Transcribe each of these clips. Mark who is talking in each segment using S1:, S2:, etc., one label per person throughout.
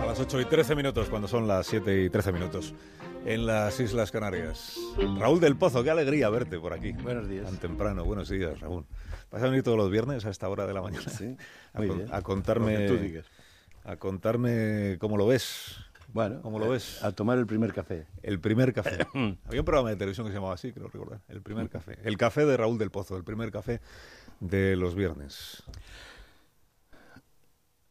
S1: A las 8 y 13 minutos, cuando son las 7 y 13 minutos, en las Islas Canarias. Raúl del Pozo, qué alegría verte por aquí.
S2: Buenos días.
S1: Tan temprano, buenos días, Raúl. ¿Vas a venir todos los viernes a esta hora de la mañana?
S2: Sí,
S1: a, con- contarme, a contarme cómo lo ves.
S2: Bueno,
S1: ¿Cómo lo
S2: eh,
S1: ves?
S2: A tomar el primer café.
S1: El primer café. Había un programa de televisión que se llamaba así, creo recordar. El primer café. El café de Raúl del Pozo, el primer café de los viernes.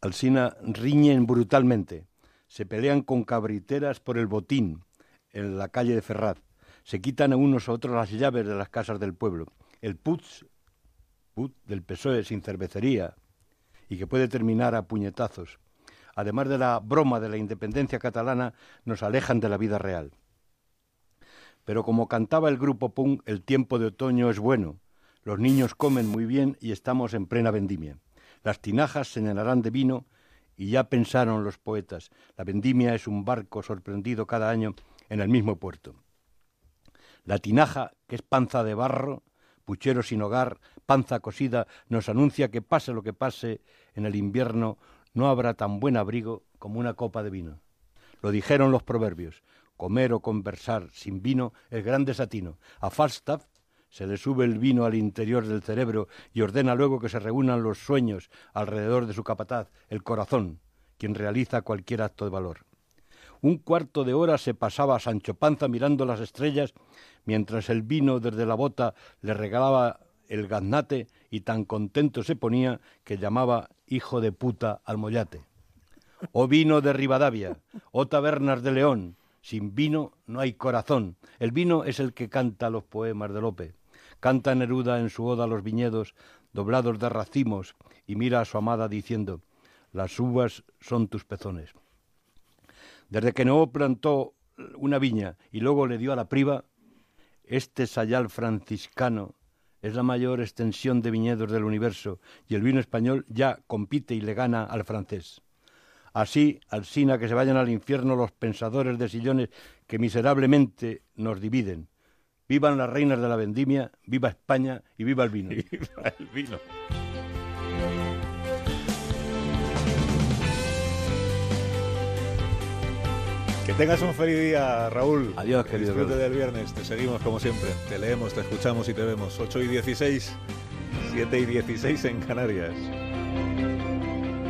S2: Alsina riñen brutalmente. Se pelean con cabriteras por el botín en la calle de Ferraz. Se quitan a unos a otros las llaves de las casas del pueblo. El putz, put del PSOE sin cervecería y que puede terminar a puñetazos. Además de la broma de la independencia catalana, nos alejan de la vida real. Pero como cantaba el grupo punk, el tiempo de otoño es bueno. Los niños comen muy bien y estamos en plena vendimia. Las tinajas se llenarán de vino y ya pensaron los poetas. La vendimia es un barco sorprendido cada año en el mismo puerto. La tinaja, que es panza de barro, puchero sin hogar, panza cosida, nos anuncia que pase lo que pase, en el invierno no habrá tan buen abrigo como una copa de vino. Lo dijeron los proverbios. Comer o conversar sin vino es gran desatino. A Falstaff se le sube el vino al interior del cerebro y ordena luego que se reúnan los sueños alrededor de su capataz, el corazón, quien realiza cualquier acto de valor. Un cuarto de hora se pasaba Sancho Panza mirando las estrellas, mientras el vino desde la bota le regalaba el gaznate y tan contento se ponía que llamaba hijo de puta al mollate. Oh vino de Rivadavia, oh tabernas de León, sin vino no hay corazón. El vino es el que canta los poemas de Lope. Canta Neruda en su oda a los viñedos, doblados de racimos, y mira a su amada diciendo, las uvas son tus pezones. Desde que Noé plantó una viña y luego le dio a la priva, este sayal franciscano es la mayor extensión de viñedos del universo y el vino español ya compite y le gana al francés. Así, Alsina, que se vayan al infierno los pensadores de sillones que miserablemente nos dividen. Vivan las reinas de la vendimia, viva España y viva el vino.
S1: Viva el vino. Que tengas un feliz día, Raúl.
S2: Adiós,
S1: Que
S2: querido
S1: Disfrute del viernes. Te seguimos como siempre. Te leemos, te escuchamos y te vemos. 8 y 16, 7 y 16 en Canarias.